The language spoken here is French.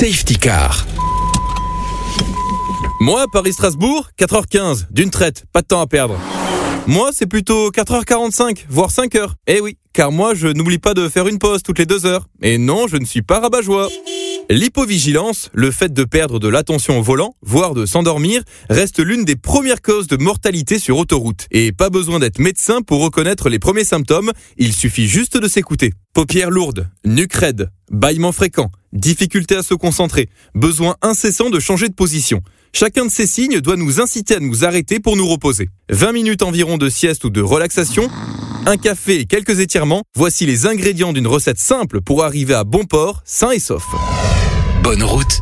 Safety Car. Moi, Paris-Strasbourg, 4h15, d'une traite, pas de temps à perdre. Moi, c'est plutôt 4h45, voire 5h. Eh oui, car moi, je n'oublie pas de faire une pause toutes les deux heures. Et non, je ne suis pas rabat-joie. L'hypovigilance, le fait de perdre de l'attention au volant, voire de s'endormir, reste l'une des premières causes de mortalité sur autoroute. Et pas besoin d'être médecin pour reconnaître les premiers symptômes, il suffit juste de s'écouter. Paupières lourdes, nuque raide, bâillement fréquent, difficulté à se concentrer, besoin incessant de changer de position. Chacun de ces signes doit nous inciter à nous arrêter pour nous reposer. 20 minutes environ de sieste ou de relaxation, un café et quelques étirements, voici les ingrédients d'une recette simple pour arriver à bon port, sain et sauf. Bonne route